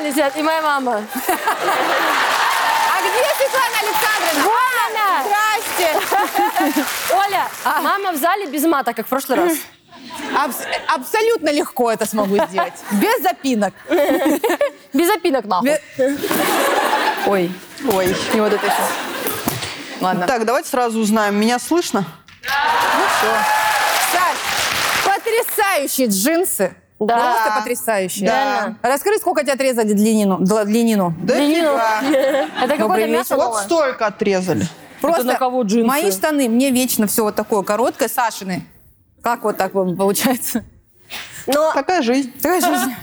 в зале сидят, и моя мама. А где Светлана Александровна? Оля! Здрасте! Оля, мама в зале без мата, как в прошлый раз. Абс- абсолютно легко это смогу сделать. Без запинок. Без опинок, нахуй. Бе- Ой, ой, и вот это еще. Ладно. Так, давайте сразу узнаем, меня слышно? Саш, потрясающие джинсы. Да. Просто потрясающие. Да. Расскажи, сколько тебе отрезали длинину? дла- длинину. Да фига. Это какое-то мясо Вот столько отрезали. Просто на кого джинсы? мои штаны, мне вечно все вот такое короткое, Сашины. Как вот так вот получается? Но, Такая жизнь. Такая жизнь.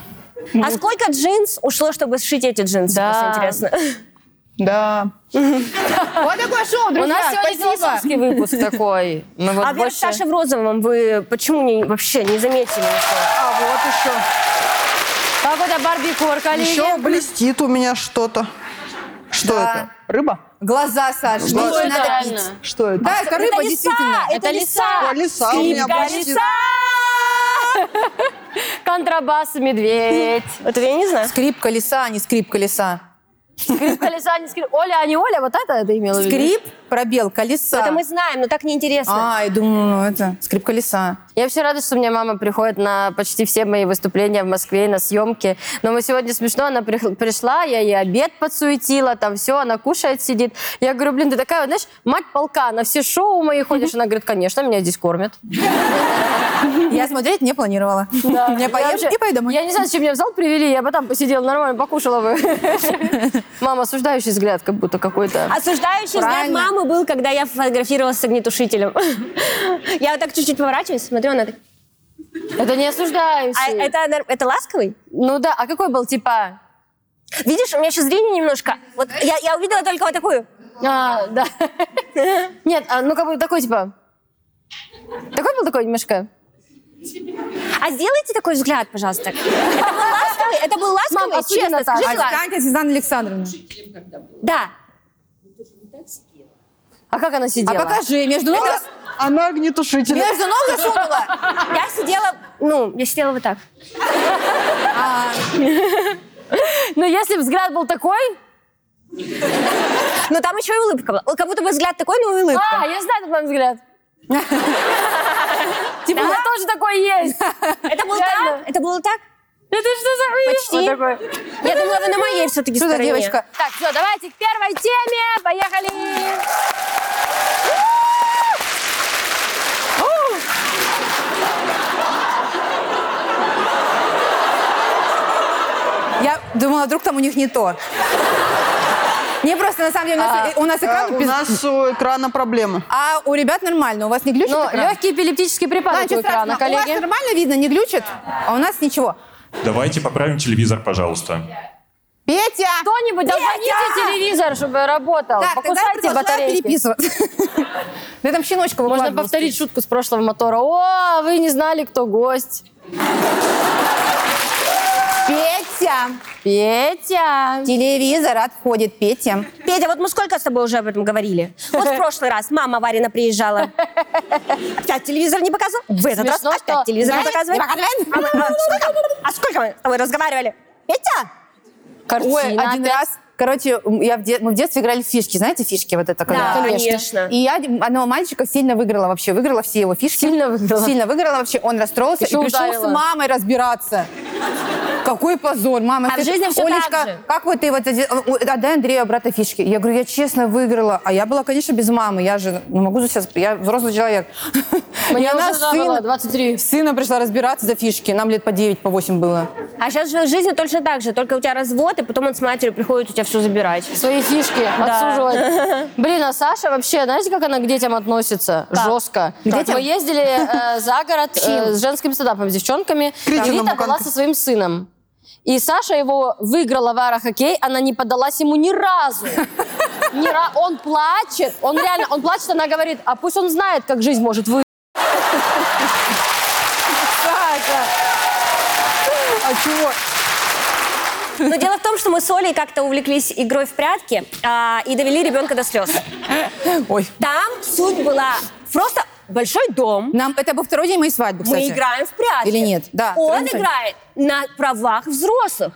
а сколько джинс ушло, чтобы сшить эти джинсы? Да. Просто интересно. Да. Вот такое шоу, У друзья. нас сегодня философский выпуск такой. Мы вот а больше... Саши в розовом вы почему не, вообще не заметили? А вот еще. Какой-то барбикор, коллеги. Еще блестит у меня что-то. Что Да. это? Рыба? Глаза, Саш, Что что это надо пить. Что это? Да, это рыба, лиса, действительно. Это лиса. О, лиса у меня Скрипка, блестит. лиса! Контрабас, медведь. Вот это я не знаю. Скрипка лиса, а не скрипка лиса. Скрип колеса, не скрип. Оля, а не Оля, вот это это имела в виду? Скрип, пробел, колеса. Это мы знаем, но так неинтересно. А, я думаю, ну это скрипка лиса. Я вообще рада, что у меня мама приходит на почти все мои выступления в Москве, на съемки. Но мы сегодня смешно, она при- пришла, я ей обед подсуетила, там все, она кушает, сидит. Я говорю, блин, ты такая, вот, знаешь, мать полка, на все шоу мои ходишь. Она говорит, конечно, меня здесь кормят. Я смотреть не планировала. Я Я поем вообще- и пойду домой. Я не знаю, зачем меня в зал привели, я бы там посидела нормально, покушала бы. Мама, осуждающий взгляд, как будто какой-то. Осуждающий взгляд Правильно. мамы был, когда я фотографировалась с огнетушителем. Я вот так чуть-чуть поворачиваюсь, смотрю, она так... Это не А осуждающий. это, это ласковый? Ну да, а какой был, типа... Видишь, у меня еще зрение немножко. Вот я, я увидела только вот такую. А, да. Нет, а, ну как бы такой, типа... Такой был такой немножко? А сделайте такой взгляд, пожалуйста. Это был ласковый? Это был ласковый? Мам, осуди Честно, скажи. Отстаньте, Светлана Александровна. Да. А как она А сидела? покажи, между ног, Она огнетушитель. между ног засунула. Я сидела, ну, я сидела вот так. Ну, если взгляд был такой... Но там еще и улыбка была. Как будто бы взгляд такой, но и улыбка. А, я знаю этот взгляд. Типа, у меня тоже такой есть. Это было так? Это было так? Это что за? Почти. Я думала, вы на моей все-таки Что за стороне. девочка? Так, все, давайте к первой теме. Поехали. Я думала, вдруг там у них не то. Не просто, на самом деле, у нас, у нас А, экран... у без- нас у экрана проблемы. А у ребят нормально, у вас не глючит Ну, экран? легкий эпилептический А, припадок у экрана, страшного. У вас коллеги. нормально видно, не глючит, а у нас ничего. Давайте поправим телевизор, пожалуйста. Петя! Кто-нибудь, дозвоните телевизор, чтобы работал. Так, тогда Покусайте батарейки. переписываться. Да там щеночка Можно выкладывал. повторить шутку с прошлого мотора. О, вы не знали, кто гость. Петя! Петя. Телевизор отходит, Петя. Петя, вот мы сколько с тобой уже об этом говорили? Вот в прошлый раз мама Варина приезжала. Опять телевизор не показывал? В этот раз опять телевизор не показывает. А а сколько- мы с тобой разговаривали? Петя! Картина. Ой, один раз, короче, я в де- мы в детстве играли в фишки. Знаете фишки вот это? когда- Да, конечно. И я одного мальчика сильно выиграла вообще. Выиграла все его фишки. Сильно выиграла? Сильно выиграла вообще. Он расстроился Еще и пришел ударила. с мамой разбираться. Какой позор, мама. А в ты- жизни всё Олечка, так же. как вот ты вот отдай Андрею брата фишки. Я говорю, я честно выиграла. А я была, конечно, без мамы. Я же не могу за себя... Я взрослый человек. Мне она уже с да, было сыном- 23. с сыном пришла разбираться за фишки. Нам лет по 9, по 8 было. А сейчас же в жизни точно так же. Только у тебя развод, и потом он с матерью приходит у тебя все забирать. Свои фишки отсуживать. Блин, а Саша вообще, знаете, как она к детям относится? Жестко. детям? Мы ездили э, за город э, с женским стендапом, с девчонками. Вита была со своим сыном. И Саша его выиграла в аэрохоккей, она не поддалась ему ни разу. Ни ра- Он плачет, он реально, он плачет, она говорит, а пусть он знает, как жизнь может вы... А чего? Но дело в том, что мы с Олей как-то увлеклись игрой в прятки а, и довели ребенка до слез. Ой. Там суть была просто большой дом. Нам, это был второй день моей свадьбы, кстати. Мы играем в прятки. Или нет? Да, Он день. играет на правах взрослых.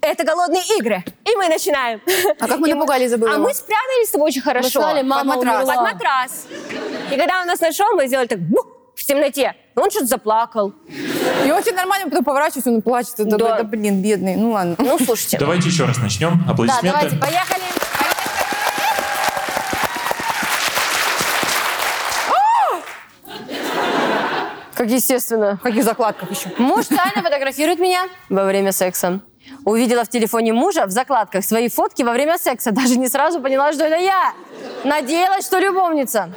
это голодные игры. И мы начинаем. А как мы И напугали, забыла А мы спрятались с тобой очень хорошо. сказали, мама Под матрас. Под умерла. матрас. И когда он нас нашел, мы сделали так бух, темноте. Он что-то заплакал. И очень нормально, потом поворачивается, он плачет. Это, Да. это, блин, бедный. Ну ладно. Ну, слушайте. Давайте еще раз начнем. Да, Аплодисменты. давайте, поехали. Как естественно. В каких закладках еще? Муж тайно фотографирует меня во время секса. Увидела в телефоне мужа в закладках свои фотки во время секса. Даже не сразу поняла, что это я. Надеялась, что любовница.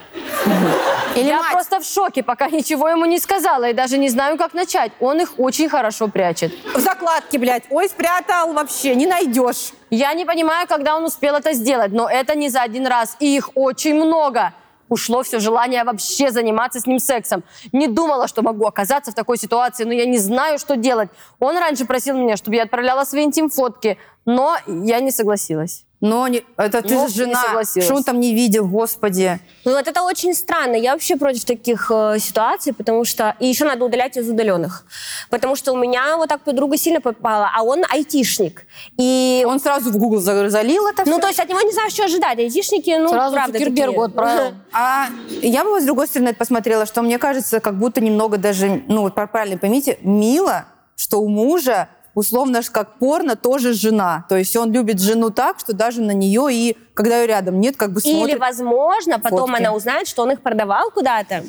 Или я мать. просто в шоке, пока ничего ему не сказала. И даже не знаю, как начать. Он их очень хорошо прячет. В закладке, блядь. Ой, спрятал вообще, не найдешь. Я не понимаю, когда он успел это сделать, но это не за один раз. И их очень много. Ушло все желание вообще заниматься с ним сексом. Не думала, что могу оказаться в такой ситуации, но я не знаю, что делать. Он раньше просил меня, чтобы я отправляла свои интим-фотки, но я не согласилась. Но не, это ты же жена. Что он там не видел, господи. Ну, вот это очень странно. Я вообще против таких э, ситуаций, потому что... И еще надо удалять из удаленных. Потому что у меня вот так подруга сильно попала, а он айтишник. И... Он сразу в Google за- залил это Ну, всё. то есть от него не знаю, что ожидать. Айтишники, ну, Сразу правда, такие. отправил. А я бы с другой стороны это посмотрела, что мне кажется, как будто немного даже, ну вот правильно поймите, мило, что у мужа условно ж как порно тоже жена. То есть он любит жену так, что даже на нее и когда ее рядом нет, как бы Или, смотрит. возможно, потом фотки. она узнает, что он их продавал куда-то.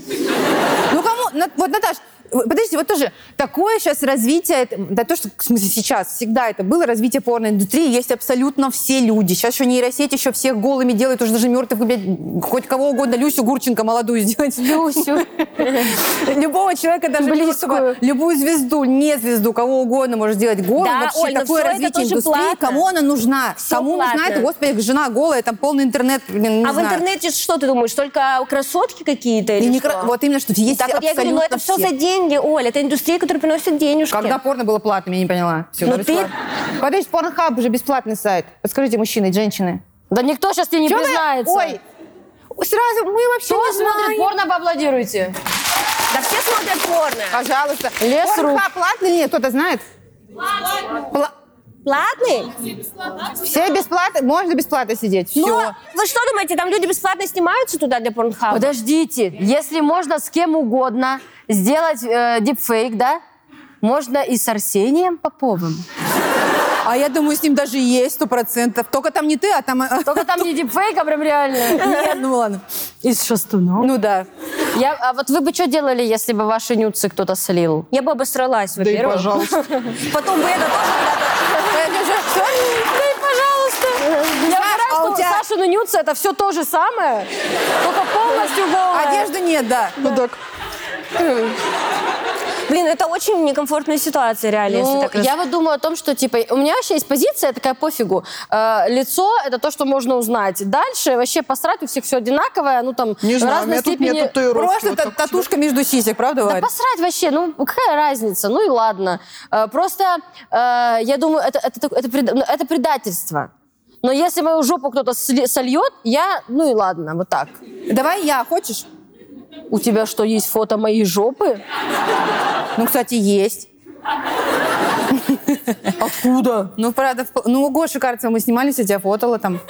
Ну кому? Вот, Наташ, подождите, вот тоже такое сейчас развитие, это- да то, что в смысле сейчас, всегда это было развитие порноиндустрии, есть абсолютно все люди. Сейчас еще нейросеть еще всех голыми делает, уже даже мертвых, блядь, хоть кого угодно, Люсю Гурченко молодую сделать. Люсю. Любого человека, даже Близкую. мертвого, любую звезду, не звезду, кого угодно может сделать голым. Да, Вообще Оль, но такое это развитие индустрии. платно. Кому она нужна? Кому нужна эта, господи, жена голая, там полный интернет, блин, не а в интернете что ты думаешь? Только красотки какие-то? Или не что? кра- Вот именно, что есть Так вот я говорю, ну это все абсолютно за деньги, Оль. Это индустрия, которая приносит денежки. Когда порно было платным, я не поняла. Всё, Ну да, ты-. Подождите, Порнхаб уже бесплатный сайт. Подскажите, мужчины и женщины. Да никто сейчас тебе не Чё вы- признается. Ой, сразу мы вообще Кто не смотрит знаем. порно, поаплодируйте. Да все смотрят порно. Пожалуйста. Лес. Порнхаб платный или нет? Кто-то знает? Пла- Платный? Все бесплатно? Можно бесплатно сидеть? Все. Ну, вы что думаете, там люди бесплатно снимаются туда для порнхаба? Подождите, если можно с кем угодно сделать э, дипфейк, да? Можно и с Арсением Поповым. А я думаю, с ним даже есть сто процентов. Только там не ты, а там... э, Только там не дипфейк, а прям реально. Нет, ну ладно. И с Шастуном. Ну да. Я, а вот вы бы что делали, если бы ваши нюцы кто-то слил? Я бы обосралась, Да и во-первых. пожалуйста. Потом бы это тоже Да и пожалуйста. Я Саш, а у тебя- Сашины нюцы это все то же самое, только полностью голое. Одежды нет, да. Ну так, Блин, это очень некомфортная ситуация, реально, если Ну, так раз- я вот думаю о том, что, типа, у меня вообще есть позиция такая, пофигу. Э, лицо — это то, что можно узнать. Дальше вообще посрать, у всех все одинаковое, ну, там, не в знаю, у разной меня тут степени... нет татуировки. Просто вот та- как у тебя. татушка между сисек, правда, Да Варь? посрать вообще, ну какая разница, ну и ладно. Э, Просто э, я думаю, это, это, так- это, пред- ну, это предательство. Но если мою жопу кто-то сли- сольет, я, ну и ладно, вот так. Давай я, хочешь? У тебя что, есть фото моей жопы? Ну, кстати, есть. Откуда? Ну, правда, в- ну, у Гоши, кажется, мы снимались, я тебя фотала там.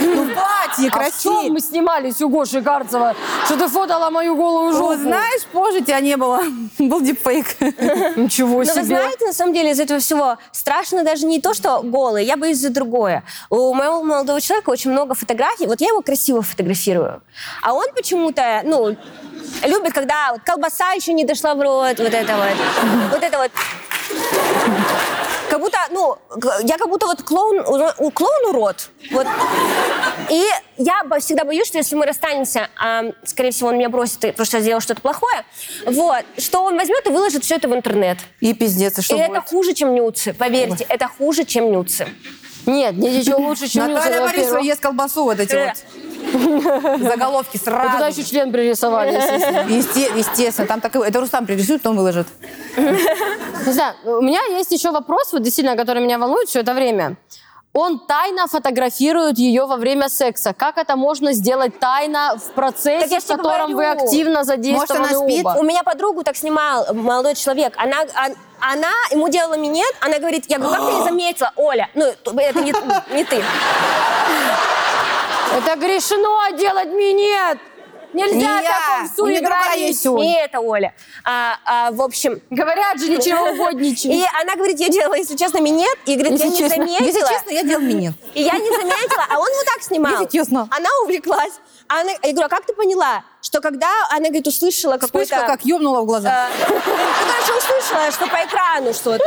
Ну, платье, А в чем мы снимались у Гоши Карцева, что ты фотала мою голую жопу? Ну, знаешь, позже тебя не было. Был дипфейк. Ничего Но вы себе. знаете, на самом деле, из этого всего страшно даже не то, что голый, я боюсь за другое. У моего молодого человека очень много фотографий, вот я его красиво фотографирую, а он почему-то, ну, любит, когда вот колбаса еще не дошла в рот, вот это вот, вот это вот. Как будто, ну, я как будто вот клоун, у- у клоуну рот. Вот. И я всегда боюсь, что если мы расстанемся, а, скорее всего, он меня бросит, потому что я сделала что-то плохое, вот, что он возьмет и выложит все это в интернет. И пиздец, и что И это будет? хуже, чем нюцы. Поверьте, это хуже, чем нюцы. Нет, нет ничего лучше, чем нюцы, Наталья Борисова во-первых. ест колбасу, вот эти Э. вот заголовки туда сразу. еще член пририсовали, естественно. Есте- Естественно, там так и- Это Рустам пририсует, потом выложит. Не знаю, у меня есть еще вопрос, вот действительно, который меня волнует все это время. Он тайно фотографирует ее во время секса. Как это можно сделать тайно в Так процессе, в тебе котором вы говорю. активно задействованы Может, она спит? оба? У меня подругу так снимал э, молодой человек. Она, она ему делала минет, она говорит, я говорю, как ты не заметила? Оля, ну, это не, не ты. Это грешно делать минет. Нельзя Не в суе Оля. Не это Оля. А, а, в общем, Говорят же, ничего угодничего. и она говорит, я делала, если честно, минет, и говорит, Если я не честно. заметила. Если честно, я делал минет. И я не заметила, а он вот так снимал. Если честно. Она увлеклась. А она, я говорю, а как ты поняла, что когда она, говорит, услышала какой-то... Вспышка как ёбнула в глаза. э, ну, короче, услышала, что по экрану что-то.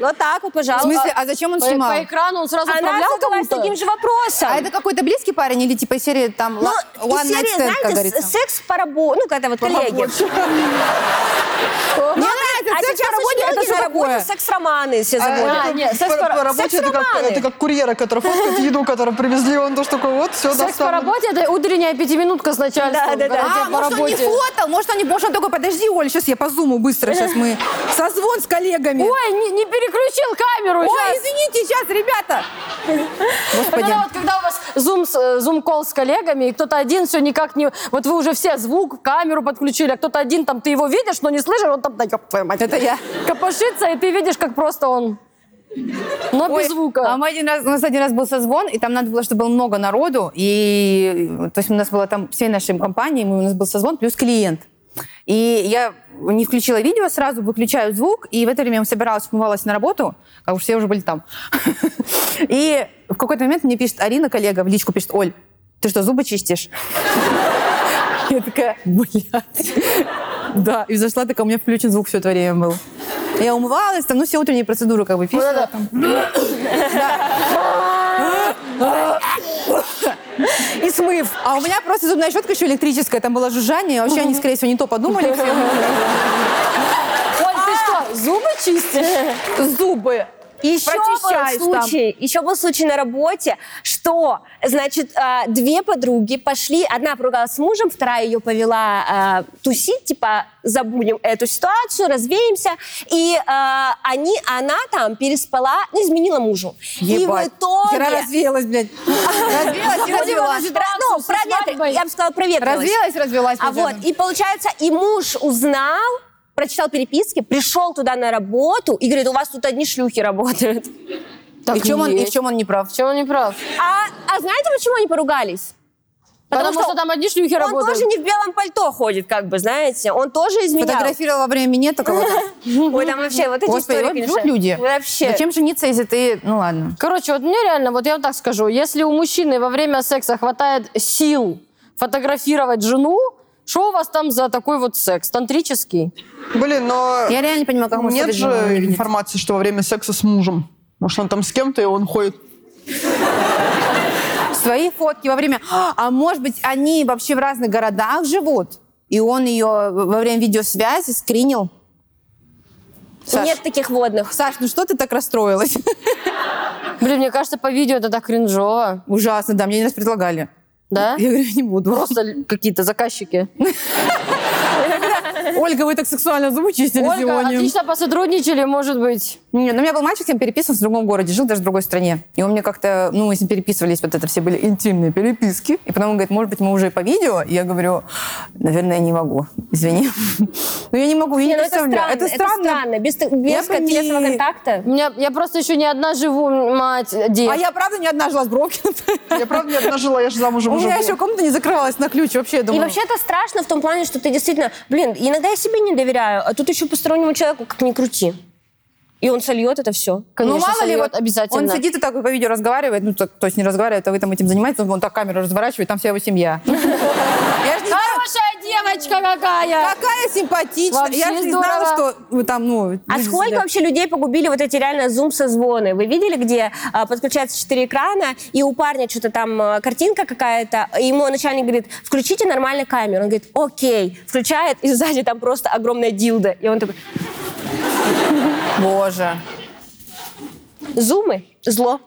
Вот так вот, В пожалуйста. смысле, а зачем он По, снимал? по экрану он сразу Она отправлял задалась кому-то? таким же вопросом. А это какой-то близкий парень или типа из серии там ну, ла- из one night серии, stand, как знаете, говорится? с- секс по работе, ну, когда вот коллеги. Мне А секс сейчас по работе, очень это многие что на такое? работе секс-романы все заводят. А, нет, секс по, работе это как, секс-романы. это как курьеры, которые фоткают еду, которую привезли, он тоже такой, вот, все, Секс по работе – это утренняя пятиминутка с начальством. Да, да, да. А, по может, он не работе. фотал, может, он не, может, он такой, подожди, Оль, сейчас я по зуму быстро, сейчас мы созвон с коллегами. Ой, не, не переключил камеру. Ой, щас. извините, сейчас, ребята. Господи. Это вот когда у вас зум, с- э, зум-колл с коллегами, и кто-то один все никак не... Вот вы уже все звук, камеру подключили, а кто-то один там, ты его видишь, но не слышишь, он там, да ёб твою мать. Это я. Копошится, и ты видишь, как просто он... Но Ой, без звука. А мы один раз, у нас один раз был созвон, и там надо было, чтобы было много народу, и то есть у нас было там всей нашей компании, у нас был созвон плюс клиент. И я не включила видео сразу, выключаю звук, и в это время я собиралась, умывалась на работу, как уж все уже были там. И в какой-то момент мне пишет Арина, коллега, в личку пишет, Оль, ты что, зубы чистишь? Я такая, блядь. Да, и зашла такая, у меня включен звук все это время был. Я умывалась, там, ну, все утренние процедуры как бы писала. там. И смыв. А у меня просто зубная щетка еще электрическая, там было жужжание. Вообще они, скорее всего, не то подумали. Оль, ты что, зубы чистишь? Зубы. Еще был там. случай, еще был случай на работе, что, значит, а, две подруги пошли, одна поругалась с мужем, вторая ее повела а, тусить, типа, забудем эту ситуацию, развеемся, и а, они, она там переспала, ну, изменила мужу. И в Ебать. итоге... Хера развеялась, блядь. Развеялась развелась. Ну, со проветри- свадьбой. я бы сказала, проветрилась. Развелась, развелась. А вот, и получается, и муж узнал, прочитал переписки, пришел туда на работу и говорит, у вас тут одни шлюхи работают. И в чем он, и в чем он не прав? В чем он не прав? А, а знаете, почему они поругались? Потому, что, там одни шлюхи он работают. тоже не в белом пальто ходит, как бы, знаете. Он тоже изменял. Фотографировала во время минета кого-то. Ой, там вообще вот эти истории, вот люди. Вообще. Зачем жениться, если ты... Ну ладно. Короче, вот мне реально, вот я вам так скажу, если у мужчины во время секса хватает сил фотографировать жену, что у вас там за такой вот секс? Тантрический? Блин, но Я реально не понимаю, как можно нет же не информации, что во время секса с мужем. Может, он там с кем-то, и он ходит. Свои фотки во время... А может быть, они вообще в разных городах живут? И он ее во время видеосвязи скринил? Саш, Нет таких водных. Саш, ну что ты так расстроилась? Блин, мне кажется, по видео это так кринжово. Ужасно, да, мне один раз предлагали. Да? Я говорю, не буду. Просто какие-то заказчики. Ольга, вы так сексуально зубы чистили Ольга, сегодня. отлично посотрудничали, может быть. Нет, ну у меня был мальчик, с кем переписывался в другом городе, жил даже в другой стране. И он мне как-то, ну, мы с ним переписывались, вот это все были интимные переписки. И потом он говорит, может быть, мы уже по видео? И я говорю, наверное, не могу, извини. Но я не могу, я не Не, ну это представляю. странно, это странно. Без, без Я бы не- телесного контакта. У меня, я просто еще не одна живу, мать, дед. А я, правда, не одна жила с Бровкиным. Я правда не одна жила, я же замужем У уже меня была. еще комната не закрывалась на ключ, вообще, я И думаю. вообще это страшно в том плане, что ты действительно, блин, иногда я себе не доверяю, а тут еще постороннему человеку как ни крути. И он сольет это все. Конечно, ну, мало ли, вот обязательно. он сидит и так по видео разговаривает, ну, так, то есть не разговаривает, а вы там этим занимаетесь, он так камеру разворачивает, там вся его семья. Хорошая девочка какая! какая симпатичная. Я же не знала, что вы там, ну... А сколько вообще людей погубили вот эти реально зум-созвоны? Вы видели, где а, подключаются четыре экрана, и у парня что-то там а, картинка какая-то, ему начальник говорит, включите нормально камеру. Он говорит, окей. Включает, и сзади там просто огромная дилда. И он такой, Боже. зумы, зло.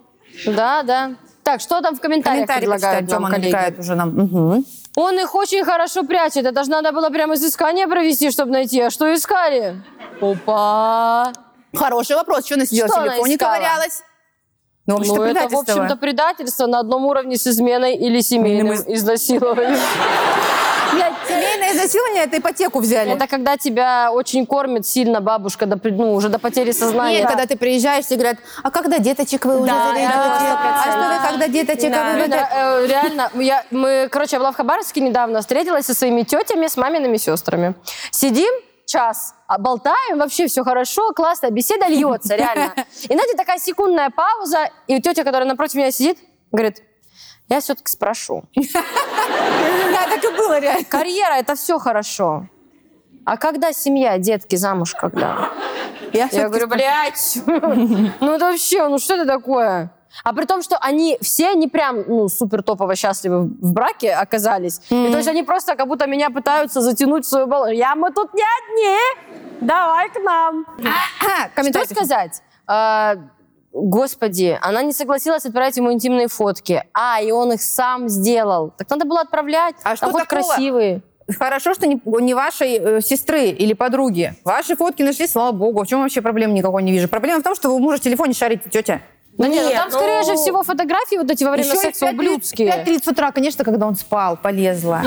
Да, да. Так, что там в комментариях Комментарий предлагают почитаем, нам Тёма коллеги? намекает уже нам. Мгм. Он их очень хорошо прячет. Это же надо было прям изыскание провести, чтобы найти. А что искали? Опа! Хороший вопрос. Что она сидела Что в она телефоне искала? ковырялась? Ну, вообще-то Ну, это, в предательство. общем-то, предательство на одном уровне с изменой или семейным изнасилованием. Семейное изнасилование, это ипотеку взяли. Это когда тебя очень кормит сильно бабушка, до, ну, уже до потери сознания. Нет, когда ты приезжаешь, все говорят, а когда деточек вы уже Да, заведете? да, А что вы, когда деточек Да. вы выведете? э, реально, я, мы, короче, я была в Хабаровске недавно, встретилась со своими тетями, с мамиными сестрами. Сидим час, а болтаем, вообще все хорошо, классно, беседа льется, реально. И, знаете, такая секундная пауза, и тетя, которая напротив меня сидит, говорит, я все-таки спрошу. Да, так и было реально. Карьера – это все хорошо. А когда семья, детки, замуж когда? Я, Я говорю, блядь, ну это вообще, ну что это такое? А при том, что они все не прям, ну, супер топово счастливы в браке оказались. И то есть они просто как будто меня пытаются затянуть в свою баллон. Я, мы тут не одни, давай к нам. А, Что сказать? Господи, она не согласилась отправлять ему интимные фотки. А, и он их сам сделал. Так надо было отправлять. А Там что хоть такого? красивые. Хорошо, что не, не вашей э, сестры или подруги. Ваши фотки нашли, слава богу. В чем вообще проблем никакой не вижу? Проблема в том, что вы мужа в телефоне шарите, тетя. Да нет, ну Нет, там, скорее ну- же всего, фотографии вот эти во время Еще секса 5:30 ублюдские. 5.30 утра, конечно, когда он спал, полезла.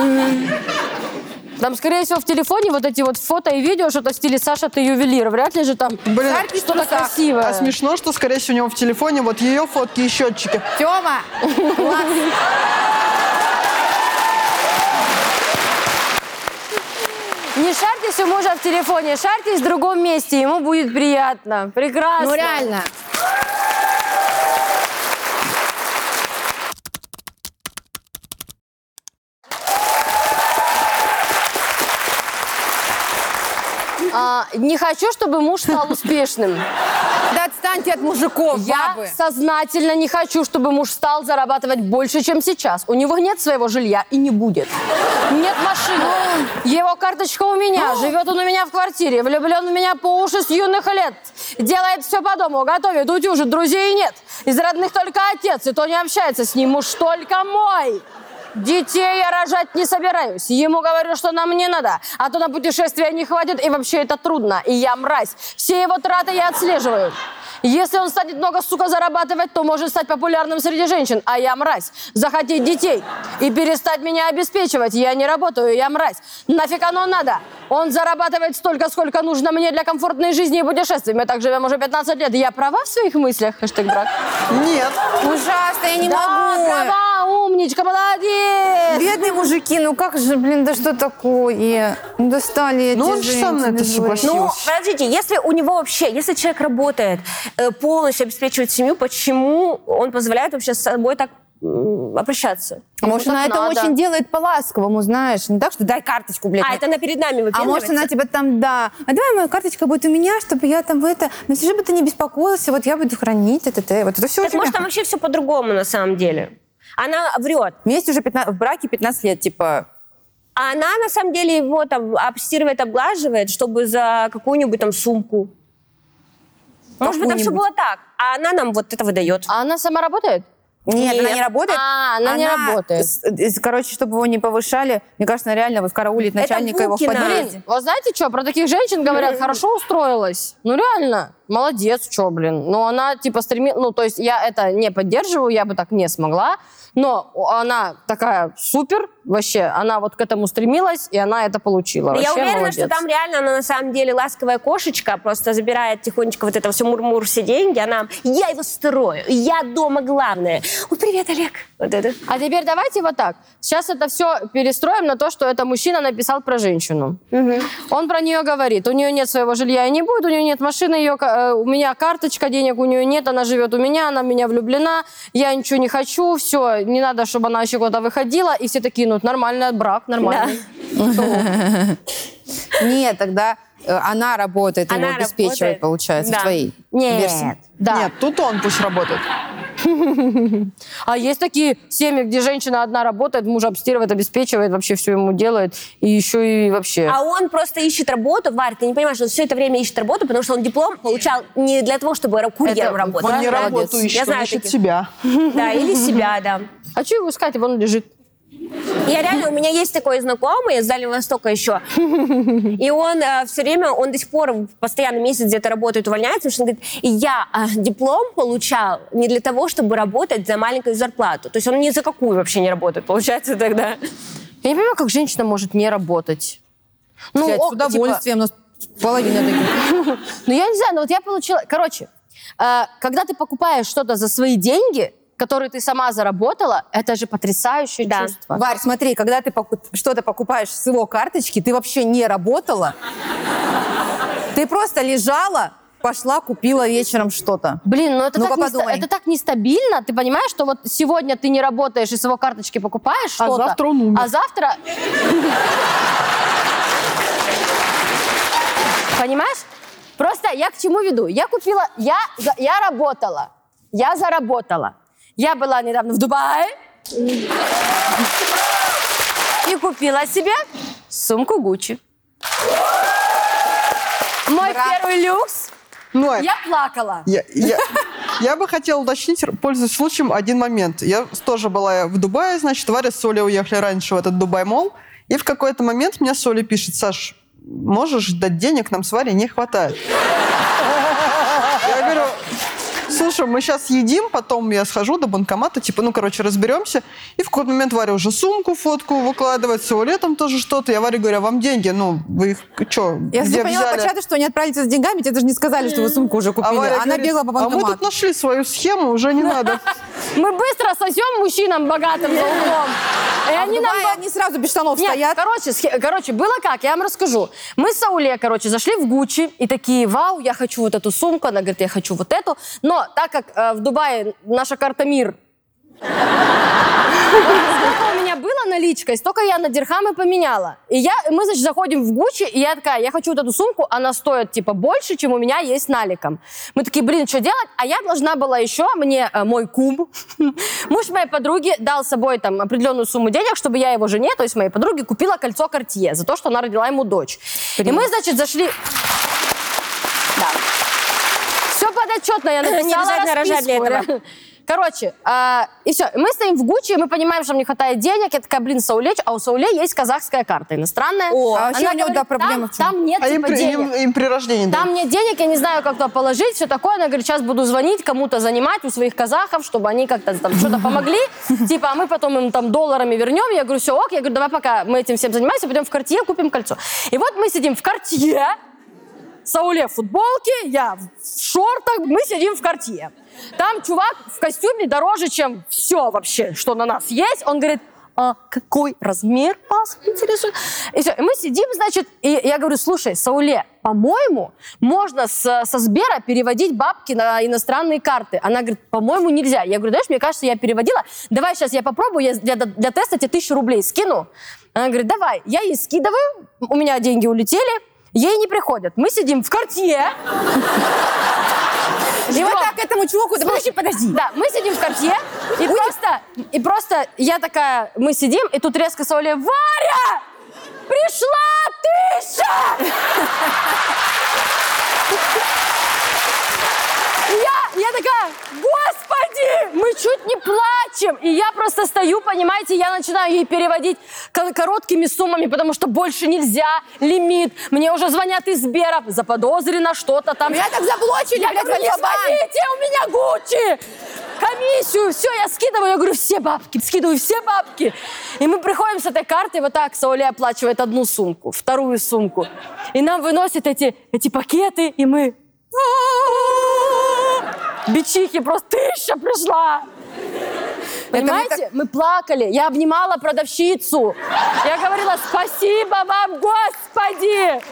Там, скорее всего, в телефоне вот эти вот фото и видео, что-то в стиле Саша, ты ювелир. Вряд ли же там Блин, что-то красивое. а смешно, что, скорее всего, у него в телефоне вот ее фотки и счетчики. Тема! класс. Не шарьтесь у мужа в телефоне, шарьтесь в другом месте, ему будет приятно. Прекрасно. Ну реально. А, не хочу, чтобы муж стал успешным. Да отстаньте от мужиков, Я бабы. сознательно не хочу, чтобы муж стал зарабатывать больше, чем сейчас. У него нет своего жилья и не будет. Нет машины. Его карточка у меня. Живет он у меня в квартире. Влюблен в меня по уши с юных лет. Делает все по дому. Готовит, утюжит. Друзей нет. Из родных только отец. И то не общается с ним. Муж только мой. Детей я рожать не собираюсь. Ему говорю, что нам не надо. А то на путешествие не хватит, и вообще это трудно. И я мразь. Все его траты я отслеживаю. Если он станет много, сука, зарабатывать, то может стать популярным среди женщин. А я мразь. Захотеть детей и перестать меня обеспечивать. Я не работаю, я мразь. Нафиг оно надо? Он зарабатывает столько, сколько нужно мне для комфортной жизни и путешествий. Мы так живем уже 15 лет. Я права в своих мыслях? Хэштег брак. Нет. Ужасно, я не да, могу. права, умничка, молодец. Бедные мужики, ну как же, блин, да что такое? Ну достали эти Ну, он же сам на это согласился. Ну, подождите, если у него вообще, если человек работает, э, полностью обеспечивает семью, почему он позволяет вообще с собой так обращаться? А может, она это надо. очень делает по-ласковому, знаешь. Не так, что дай карточку, блядь. А, это она перед нами А может, выпендривается? она тебя там, да. А давай моя карточка будет у меня, чтобы я там в это... Ну, чтобы ты не беспокоился, вот я буду хранить это, это. Вот это все у Так может, там вообще все по-другому на самом деле? Она врет. Вместе уже 15, в браке 15 лет, типа... А она на самом деле его там обстирывает, обглаживает, чтобы за какую-нибудь там сумку. Может быть, там все было так. А она нам вот это выдает. А она сама работает? Нет, она Нет. не работает. А, она не работает. с- с- Короче, чтобы его не повышали, мне кажется, она реально караулит начальника его в Букина. подъезде. Блин, вот знаете что, про таких женщин говорят, хорошо устроилась. Ну реально, молодец, что, блин. Но она типа стремилась, ну то есть я это не поддерживаю, я бы так не смогла. Но она такая супер, вообще, она вот к этому стремилась, и она это получила. Я Вообще уверена, молодец. что там реально она на самом деле ласковая кошечка, просто забирает тихонечко вот это все мур-мур, все деньги, она, я его строю, я дома главное. Ой, привет, Олег. Вот это. А теперь давайте вот так. Сейчас это все перестроим на то, что это мужчина написал про женщину. Он про нее говорит. У нее нет своего жилья и не будет, у нее нет машины, ее, э, у меня карточка, денег у нее нет, она живет у меня, она в меня влюблена, я ничего не хочу, все, не надо, чтобы она еще куда-то выходила. И все такие, ну, нормальный брак, нормальный. Нет, тогда она работает, Она его обеспечивает, работает. получается, Да. в твоей Нет, версии. да. Нет, тут он пусть работает. А есть такие семьи, где женщина одна работает, муж обстирывает, обеспечивает, вообще все ему делает, и еще и вообще... А он просто ищет работу. Варь, ты не понимаешь, он все это время ищет работу, потому что он диплом получал не для того, чтобы курьером Это работать. Он не работу ищет, Я он знаю ищет таких. себя. Да, или себя, да. А что его искать, вон он лежит. Я реально, у меня есть такой знакомый из Дальнего Востока еще. И он э, все время, он до сих пор постоянно месяц где-то работает, увольняется, потому что он говорит, и я э, диплом получал не для того, чтобы работать за маленькую зарплату. То есть он ни за какую вообще не работает, получается тогда. Я не понимаю, как женщина может не работать. Ну, о, с удовольствием, но половина таких. Ну, я не знаю, но вот я получила... Короче, э, когда ты покупаешь что-то за свои деньги, которые ты сама заработала, это же потрясающее Да. чувство. Варь, смотри, когда ты поку- что-то покупаешь с его карточки, ты вообще не работала. Ты просто лежала, пошла, купила вечером что-то. Блин, ну это, Ну-ка, так неста- это так нестабильно. Ты понимаешь, что вот сегодня ты не работаешь и с его карточки покупаешь А что-то. завтра он умер. А завтра... Понимаешь? Просто я к чему веду? Я купила... Я, я работала. Я заработала. Я была недавно в Дубае. И купила себе сумку Гуччи. Мой Браво. первый люкс. Ань, Я плакала. Я, я, я бы хотела уточнить, пользуясь случаем, один момент. Я тоже была в Дубае, значит, Варя с Солей уехали раньше в этот Дубай-мол, и в какой-то момент мне Соля пишет, Саш, можешь дать денег, нам с Варей не хватает. Слушай, мы сейчас едим, потом я схожу до банкомата, типа, ну, короче, разберемся. И в какой-то момент Варя уже сумку, фотку выкладывает, Соля там тоже что-то. Я Варе говорю, а вам деньги, ну, вы их что, Я где поняла по взяли? чату, что они отправились с деньгами, тебе даже не сказали, что вы сумку уже купили. Варя Она говорит, бегала по А мы банкомату. тут нашли свою схему, уже не надо. Мы быстро сосем мужчинам богатым за углом. И А в они нам... Дубае они сразу без штанов Нет, стоят. короче, схе- короче, было как, я вам расскажу. Мы с Сауле, короче, зашли в Гуччи и такие, вау, я хочу вот эту сумку, она говорит, я хочу вот эту. Но так как э, в Дубае наша карта МИР Наличкой, столько я на дирхамы поменяла. И я, мы, значит, заходим в Гуччи, и я такая, я хочу вот эту сумку, она стоит, типа, больше, чем у меня есть наликом. Мы такие, блин, что делать? А я должна была еще, мне э, мой кум, муж моей подруги, дал с собой там определенную сумму денег, чтобы я его жене, то есть моей подруге, купила кольцо Картье за то, что она родила ему дочь. И мы, значит, зашли... Да. Все подотчетно я написала Не обязательно рожать для расписку. этого. Короче, а, и все. Мы стоим в Гуччи, и мы понимаем, что нам не хватает денег. Я такая, блин, Сауле, а у Сауле есть казахская карта иностранная. О, а вообще у него, говорит, да, проблема там, в чем? там нет А им, типа при, денег. им- им при рождении. Там нет денег, я не знаю, как туда положить, все такое. Она говорит, сейчас буду звонить, кому-то занимать у своих казахов, чтобы они как-то там что-то помогли. Типа, а мы потом им там долларами вернем. Я говорю, все ок. Я говорю, давай пока мы этим всем занимаемся, пойдем в Картье, купим кольцо. И вот мы сидим в Картье, Сауле в футболке, я в шортах, мы сидим в Картье. Там чувак в костюме дороже, чем все вообще, что на нас есть. Он говорит, а какой размер вас интересует? И все, и мы сидим, значит, и я говорю, слушай, Сауле, по-моему, можно с- со Сбера переводить бабки на иностранные карты. Она говорит, по-моему, нельзя. Я говорю, знаешь, мне кажется, я переводила. Давай сейчас я попробую, я для, для теста тебе тысячу рублей скину. Она говорит, давай. Я ей скидываю, у меня деньги улетели, ей не приходят. Мы сидим в Картье. И вот так этому чуваку, да подожди, подожди. Да, мы сидим в Картье, и просто, и просто я такая, мы сидим, и тут резко Сауле, Варя! Пришла тысяча! Я, я такая, господи, мы чуть не плачем. И я просто стою, понимаете, я начинаю ей переводить ко- короткими суммами, потому что больше нельзя, лимит. Мне уже звонят из Сбера, заподозрено что-то там. Меня так заблочили, Я говорю, не звоните, у меня Гуччи! Комиссию, все, я скидываю, я говорю, все бабки, скидываю все бабки. И мы приходим с этой картой, вот так Сауле оплачивает одну сумку, вторую сумку. И нам выносят эти, эти пакеты, и мы... Бичихи, просто тысяча пришла. Понимаете, мы плакали, я обнимала продавщицу. Я говорила, спасибо вам, Господи!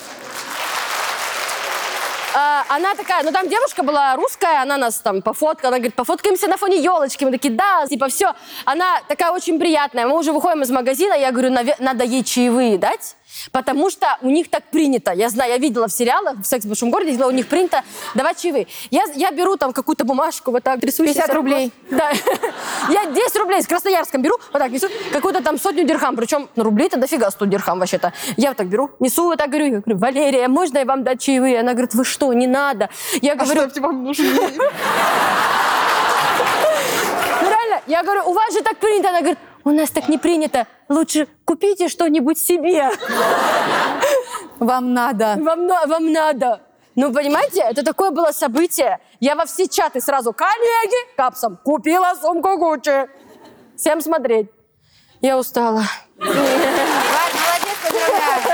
А, она такая, ну там девушка была русская, она нас там пофоткала, она говорит, пофоткаемся на фоне елочки. Мы такие, да, типа все. Она такая очень приятная. Мы уже выходим из магазина, я говорю, «Наве- надо ей чаевые дать, потому что у них так принято. Я знаю, я видела в сериалах, в «Секс в большом городе», видела, у них принято давать чаевые. Я, я беру там какую-то бумажку, вот так, трясущуюся. 50 рублей. Да. Я 10 рублей с Красноярском беру, вот так несу, какую-то там сотню дирхам, причем ну, рублей-то дофига 100 дирхам вообще-то. Я вот так беру, несу, вот так говорю, я говорю, Валерия, можно я вам дать чаевые? Она говорит, вы что, не надо. Я А говорю, что вам нужно? ну я говорю, у вас же так принято. Она говорит, у нас так не принято, лучше купите что-нибудь себе, Вам надо. вам, на- вам надо. Ну, понимаете, это такое было событие. Я во все чаты сразу, коллеги, капсом, купила сумку Гуччи. Всем смотреть. Я устала. Молодец, поздравляю.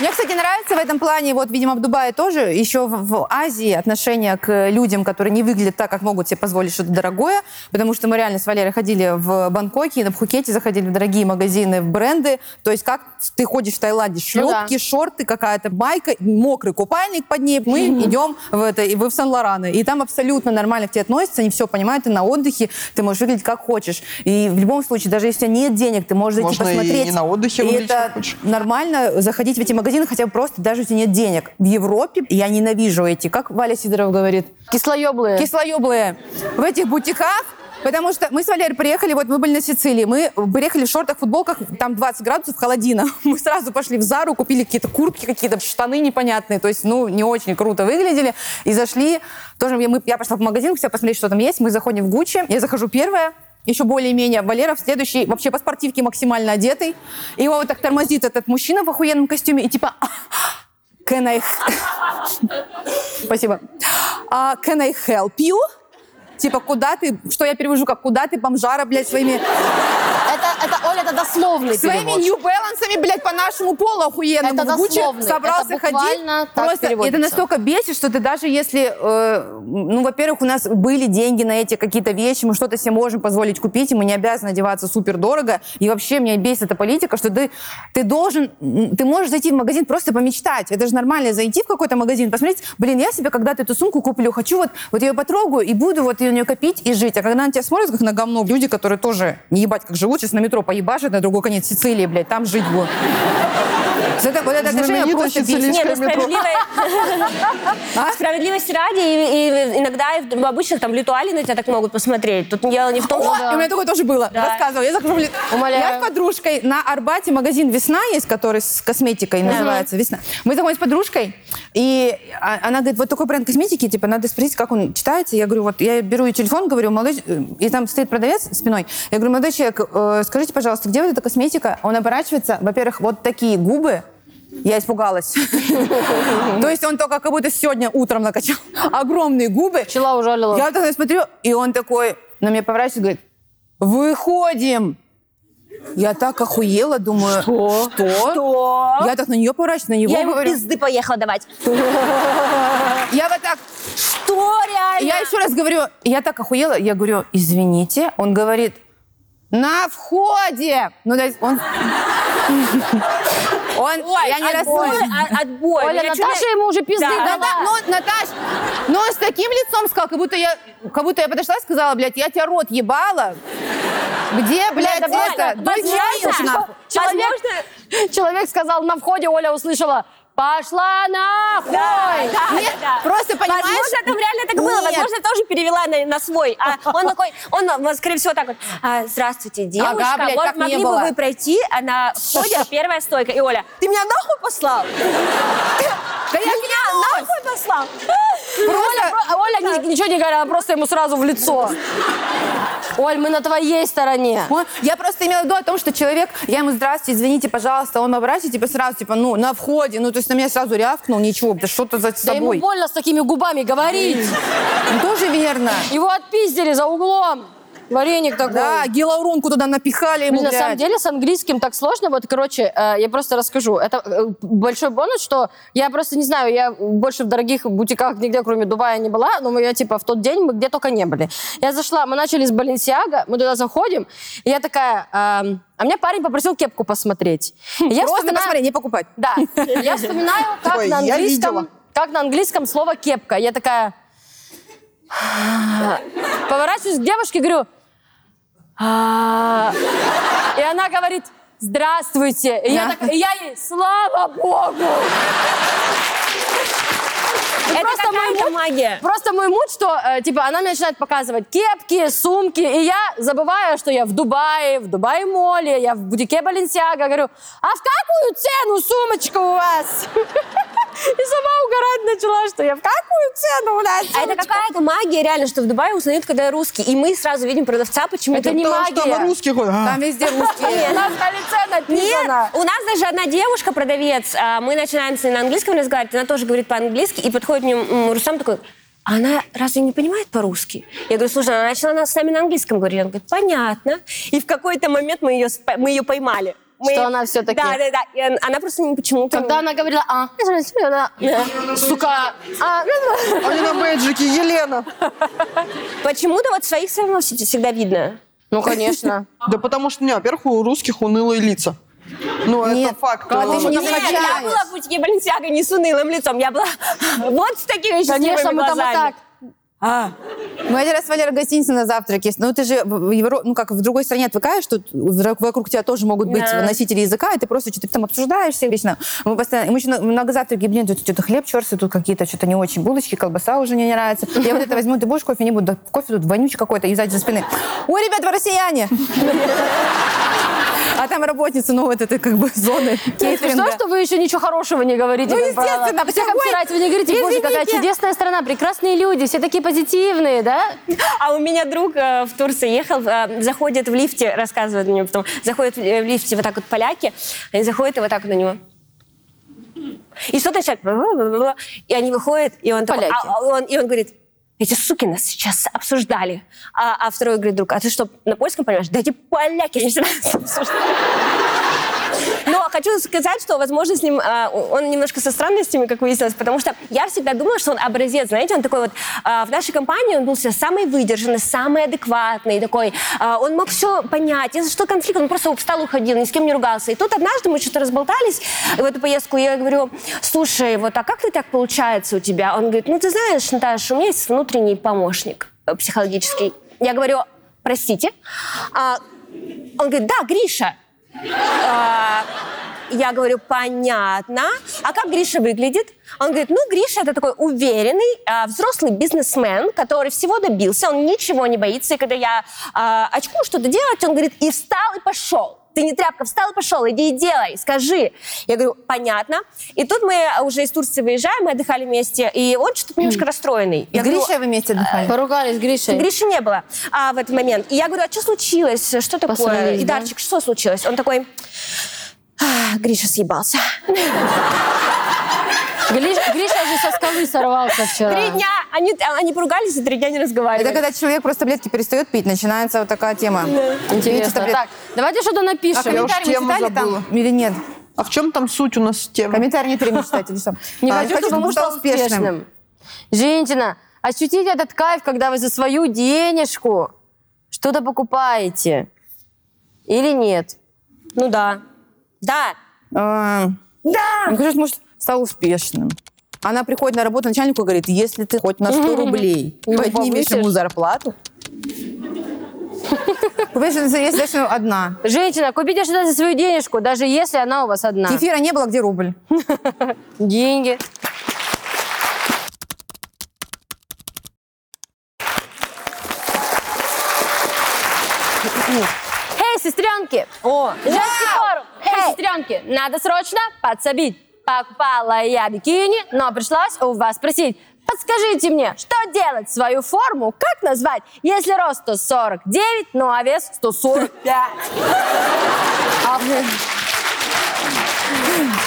Мне, кстати, нравится в этом плане, вот, видимо, в Дубае тоже, еще в, в Азии отношение к людям, которые не выглядят так, как могут себе позволить что-то дорогое, потому что мы реально с Валерой ходили в Бангкоке, и на Пхукете заходили в дорогие магазины, в бренды, то есть как ты ходишь в Таиланде, Ну да. шлепки, шорты, какая-то майка, мокрый купальник под ней, мы идем в это, и вы в Сан-Лорано, и там абсолютно нормально к тебе относятся, они все понимают, ты на отдыхе, ты можешь выглядеть как хочешь, и в любом случае, даже если у тебя нет денег, ты можешь зайти Можно и посмотреть. не на отдыхе И выглядеть, это как хочешь. нормально заходить в эти магазины, хотя бы просто, даже если нет денег. В Европе я ненавижу эти, как Валя Сидоров говорит, Кислоеблые. кислоеблые. В этих бутиках Потому что мы с Валерой приехали, вот мы были на Сицилии, мы приехали в шортах, футболках, там 20 градусов холодина. Мы сразу пошли в Зару, купили какие-то куртки, какие-то штаны непонятные, то есть, ну, не очень круто выглядели. И зашли, тоже я, мы, я пошла в магазин, хотела посмотреть, что там есть, мы заходим в Гуччи, я захожу первая, еще более-менее. Валера в следующий, вообще по спортивке максимально одетый. И его вот так тормозит этот мужчина в охуенном костюме и типа... Can I... Спасибо. А, can I help you? Типа, куда ты... Что я перевожу, как куда ты, бомжара, блядь, своими... Это, Оля, это дословный Своими перевод. New Балансами, блядь, по нашему полу охуенному Это в Гуччи дословный. собрался Это ходить. буквально так Просто переводится. это настолько бесит, что ты даже если... э, ну, во-первых, у нас были деньги на эти какие-то вещи, мы что-то себе можем позволить купить, и мы не обязаны одеваться супер дорого. И вообще меня бесит эта политика, что ты, ты должен... м, Ты можешь зайти в магазин просто помечтать. Это же нормально зайти в какой-то магазин, посмотреть, блин, я себе когда-то эту сумку куплю, хочу вот, вот ее потрогаю и буду вот ее нее копить и жить. А когда на тебя смотрят, как на говно, люди, которые тоже не ебать как живут, сейчас на метро поебашат на другой конец Сицилии, блядь, там жить будут. Это, вот это отношение просто бесит. сицилийское Не, ну справедливо- Справедливости ради, и, и иногда и в, в обычных там литуале на тебя так могут посмотреть. Тут дело не в том, О, что... У меня такое тоже было. Да. Рассказывала. Я захожу в ли- Умоляю. Я с подружкой на Арбате магазин «Весна» есть, который с косметикой называется «Весна». Мы заходим с подружкой, и а- она говорит, вот такой бренд косметики, типа, надо спросить, как он читается. Я говорю, вот, я беру ее телефон, говорю, молодой... э, И там стоит продавец спиной. Я говорю, молодой человек, э, скажите, пожалуйста, где вот эта косметика? Он оборачивается, во-первых, вот такие губы, я испугалась. То есть он только как будто сегодня утром накачал. Огромные губы. Пчела ужалила. Я вот так смотрю, и он такой на меня поворачивается и говорит, выходим. Я так охуела, думаю, что? Что? Я так на нее поворачиваюсь, на него Я ему говорю. пизды поехала давать. Я вот так, Что реально? я еще раз говорю, я так охуела, я говорю, извините. Он говорит, на входе. Ну, то есть он... Он, я не отбой, расслышала. отбой. Оля, чуть Наташа ли- ему уже пизды Да. дала. Да, ну, Наташ, но с таким лицом сказал, как будто я, как будто я подошла и сказала, блядь, я тебя рот ебала. Где, блядь, это Возможно. Человек, человек сказал на входе, Оля услышала, пошла нахуй. Да, да, Нет, да. просто понимаешь- Возможно, там реально так было. Нет. Возможно, я тоже перевела на, на свой. А он такой, он, скорее всего, так вот. «А, Здравствуйте, девушка. Ага, блядь, вот могли бы было. вы пройти а на входе первая стойка. И Оля, ты меня нахуй послал? Да я меня нахуй послал? Оля, ничего не говорила, она просто ему сразу в лицо. Оль, мы на твоей стороне. Он- Я просто имела в виду о том, что человек, я ему, здравствуйте, извините, пожалуйста, он обращается, типа, сразу, типа, ну, на входе, ну, то есть на меня сразу рявкнул, ничего, да что-то за Да собой. ему больно с такими губами говорить. Ну, тоже верно. Его отпиздили за углом. Вареник такой. Да, гелаурунку туда напихали ему, Блин, на блядь. самом деле с английским так сложно. Вот, короче, э, я просто расскажу. Это э, большой бонус, что я просто не знаю, я больше в дорогих бутиках нигде, кроме Дубая, не была, но я, типа, в тот день мы где только не были. Я зашла, мы начали с Баленсиага, мы туда заходим, и я такая... эм, а меня парень попросил кепку посмотреть. И Я Просто вспоминаю- посмотри, не покупать. Да, я вспоминаю, как Такой, на «Я английском... видела». Как на английском слово кепка. Я такая... Поворачиваюсь к девушке и говорю... «А». И она говорит, здравствуйте. И я, так- и я ей, слава богу. Это просто мой муж- магия. Просто мой муд, что, э, типа, она мне начинает показывать кепки, сумки, и я забываю, что я в Дубае, в Дубае-моле, я в бутике Баленсиага, говорю, а в какую цену сумочка у вас? И сама угорать начала, что я в какую цену у нас? А это какая-то магия, реально, что в Дубае узнают, когда я русский. И мы сразу видим продавца почему-то. Это не Потому что магия. там русский ходит. А. Там везде русские. У нас на лице написано. Нет, у нас даже одна девушка, продавец, а, мы начинаем с ней на английском разговаривать, она тоже говорит по-английски, и подходит мне м, Рустам такой, «А она разве не понимает по-русски? Я говорю, слушай, она начала нас с нами на английском говорить. Он говорит, понятно. И в какой-то момент мы ее, мы ее поймали. Мы- Что она всё-таки- Да, да, да. И он- она просто не- почему-то... Когда она говорила, а, сука, а, ну, Они на бейджике. Елена. Почему-то вот своих все равно вс- всегда видно. ну, конечно. Да потому что, не, во-первых, у русских унылые лица. Ну, Нет, это факт. а ты же не Нет, я была в бутике Баленсиага не с унылым лицом, я была вот с такими Конечно, счастливыми мы там и глазами. Так. Мы один раз с Валерой на завтраке. Ну, ты же в Евро... ну, как в другой стране отвыкаешь, что вокруг тебя тоже могут быть Да. носители языка, и ты просто что-то там обсуждаешь все вечно. Мы постоянно... Мы еще много завтраки, блин, тут что-то хлеб черствый, тут какие-то что-то не очень булочки, колбаса уже мне не нравится. Я вот это возьму, ты будешь кофе, не буду. Да, кофе тут вонючий какой-то, и сзади за спины. Ой, ребят, вы россияне! А там работница, ну, вот этой как бы зоны Что, кейтеринга. что вы еще ничего хорошего не говорите? Ну, правило. естественно, Всех обсираете, вы не говорите, боже, какая чудесная страна, прекрасные люди, все такие позитивные, да? А у меня друг э, в Турции ехал, э, заходит в лифте, рассказывает мне потом, заходит в, э, в лифте вот так вот поляки, они заходят и вот так вот на него. И что-то бла-бла-бла-бла, и они выходят, и он такой, Поляки. а- а он- и он говорит, эти суки нас сейчас обсуждали. А, а второй говорит, друг, а ты что, на польском понимаешь? Да эти поляки, они сейчас нас обсуждали. Но хочу сказать, что, возможно, с ним а, он немножко со странностями, как выяснилось, потому что я всегда думала, что он образец, знаете, он такой вот а, в нашей компании он был всегда самый выдержанный, самый адекватный, такой, а, он мог все понять, если что конфликт, он просто встал, уходил, ни с кем не ругался. И тут однажды мы что-то разболтались в эту поездку, и я говорю, слушай, вот а как ты так получается у тебя? Он говорит, ну ты знаешь, Наташа, у меня есть внутренний помощник э, психологический. Я говорю, простите, А, он говорит, да, Гриша. А, Я говорю, понятно. А как Гриша выглядит? Он говорит, ну, Гриша это такой уверенный, а, взрослый бизнесмен, который всего добился, он ничего не боится. И когда я а, очку что-то делать, он говорит, и встал, и пошел. Ты не тряпка, встал и пошел, иди и делай, скажи. Я говорю, понятно. И тут мы уже из Турции выезжаем, мы отдыхали вместе, и он что-то немножко расстроенный. И Я говорю, Гриша вы вместе отдыхали? Поругались с Гришей. Гриши не было а, в этот момент. И я говорю, а что случилось? Что такое? Поссорились, И да? Дарчик, что случилось? Он такой, «А, Гриша съебался. Гриш- Гриша же со скалы сорвался вчера. Три дня. Они, они поругались и три дня не разговаривали. Это когда человек просто таблетки перестает пить, начинается вот такая тема. Интересно. Так, давайте что-то А напишем. Я уж комментарии вы тему читали забыла. там или нет? А в чем там суть у нас темы? Комментарии не перемечтайте? Не А, хочу, чтобы муж стал успешным. Женщина, ощутите этот кайф, когда вы за свою денежку что-то покупаете. Или нет? Ну да. Да. А, Мне кажется, муж стал успешным. Она приходит на работу начальнику и говорит, если ты хоть на 100 рублей Ну, поднимешь повысишь. ему зарплату. Понимаешь, если даже одна. Женщина, купите что-то за свою денежку, даже если она у вас одна. Кефира не было, где рубль? Деньги. Эй, сестренки! О, Женский форум! Эй, сестренки, надо срочно подсобить. Покупала я бикини, но пришлось у вас спросить. Подскажите мне, что делать свою форму, как назвать, если рост 149, ну а вес 145? А.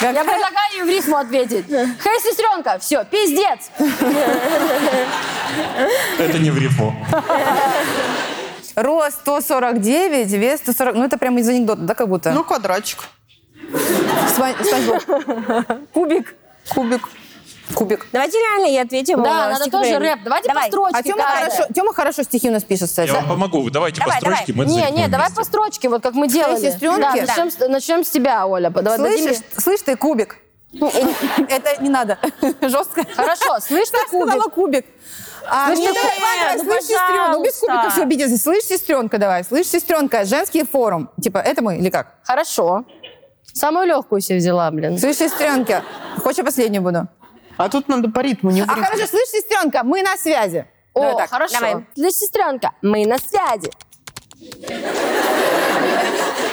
Я предлагаю в рифму ответить. Хей, сестренка, все, пиздец. Это не в рифму. Рост 149, вес 140. Ну, это прямо из анекдота, да, как будто? Ну, квадратик. Боб. Кубик. Кубик. Кубик. давайте реально я ответим. Да, э, надо тоже рэп. Давайте Давай. по строчке. А Тёма хорошо, Тёма хорошо стихи у нас пишет, кстати. Я вам помогу. Давайте Давай, по строчке, мы это Не, не, давай по строчке, вот как мы делали. сестренки? Да, Да. начнем, с- начнем с тебя, Оля. Давай, Слышишь, слышь ты, кубик. Это не надо. Жестко. Хорошо, слышь ты, сказала кубик. кубик. А, Слышь, не, ты давай, кубик. давай, Ну, слышь, сестренка. Ну, без кубика все обиделся. Слышь, сестренка, давай. Слышь, сестренка, женский форум. Типа, это мы или как? Хорошо. Самую легкую себе взяла, блин. Слышь, сестренка. Хочешь, я последнюю буду? А тут надо по ритму, не в А хорошо, слышь, сестренка, мы на связи. О, Давай так. хорошо. давай. Для сестренка. Мы на связи.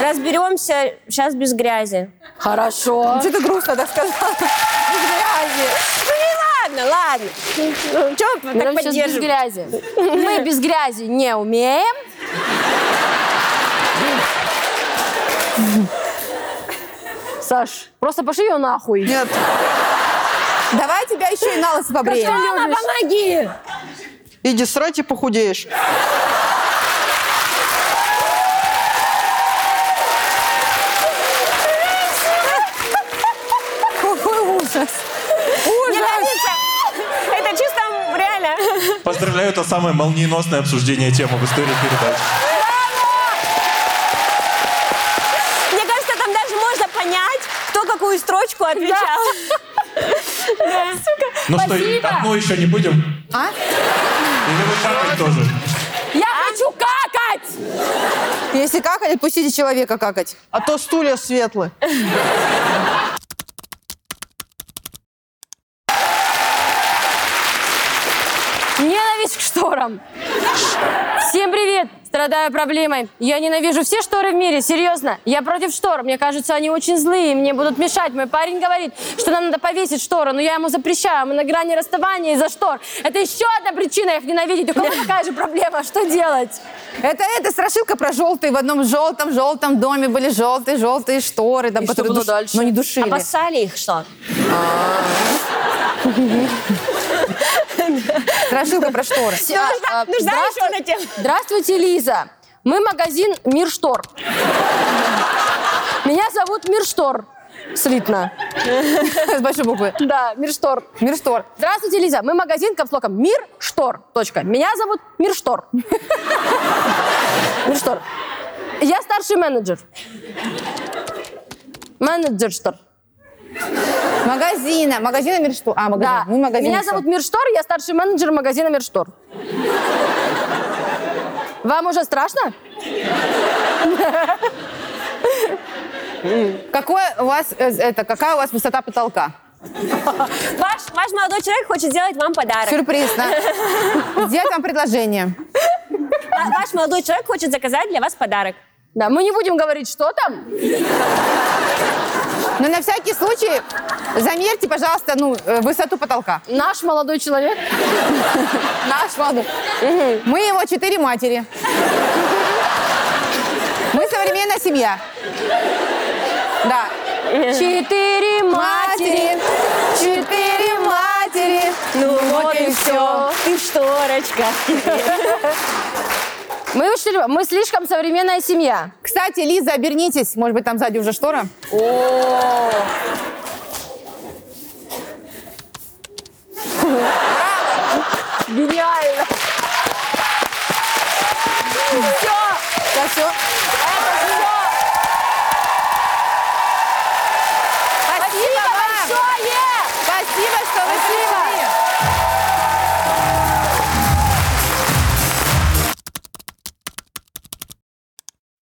Разберемся сейчас без грязи. Хорошо. Что ты грустно так сказала? Без грязи. Ну ладно, ладно. Ну, чего Мы так сейчас без грязи. Мы без грязи не умеем. Саш, просто пошли ее нахуй. Нет, Давай тебя еще и на лысо побреем. Мама, помоги! иди срать и похудеешь. Какой ужас. Нравится. Это чисто реально. Поздравляю, это самое молниеносное обсуждение темы в истории передач. Мне кажется, там даже можно понять, кто какую строчку отвечал. Ну что, давно еще не будем? А? Или вы какать тоже? Я хочу какать! Если какать, отпустите человека какать. А то стулья светлые. Ненависть к шторам. Всем привет! Страдаю проблемой. Я ненавижу все шторы в мире, серьезно. Я против штор. Мне кажется, они очень злые, мне будут мешать. Мой парень говорит, что нам надо повесить шторы, но я ему запрещаю. Мы на грани расставания из-за штор. Это еще одна причина их ненавидеть. У кого такая же проблема? Что делать? Это, это страшилка про желтые. В одном желтом, желтом доме были желтые, желтые шторы. Там, И что которые было душ- дальше? Но не душили. Обоссали их что? Страшилка про шторы. Нужна, еще одна тема. Здравствуйте, Лиза. Мы магазин Мир Штор. Меня зовут Мир Штор. Слитно. С большой буквы. Да, Мир Штор. Мир штор. Здравствуйте, Лиза. Мы магазин капслоком Мир Штор. Точка. Меня зовут Мир Штор. Мир Штор. Я старший менеджер. Менеджер Штор. Магазина. Магазина Мир штор. А, магазин. Да. Мы магазин Меня зовут Штор. Мир Штор, я старший менеджер магазина Мир Штор. Вам уже страшно? Какой у вас, э, это, какая у вас высота потолка? Ваш, ваш молодой человек хочет сделать вам подарок. Сюрприз, да? Сделать вам предложение. Ва- Ваш молодой человек хочет заказать для вас подарок. Да, мы не будем говорить, что там. Но на всякий случай замерьте, пожалуйста, ну, э, высоту потолка. Наш молодой человек. Наш молодой. Мы его четыре матери. Мы современная семья. Да. Четыре матери. Четыре матери. Ну вот и всё. Ты шторочка. Мы вышли, мы слишком современная семья. Кстати, Лиза, обернитесь. Может быть, там сзади уже штора? О! -о, -о. Гениально! Все! Все.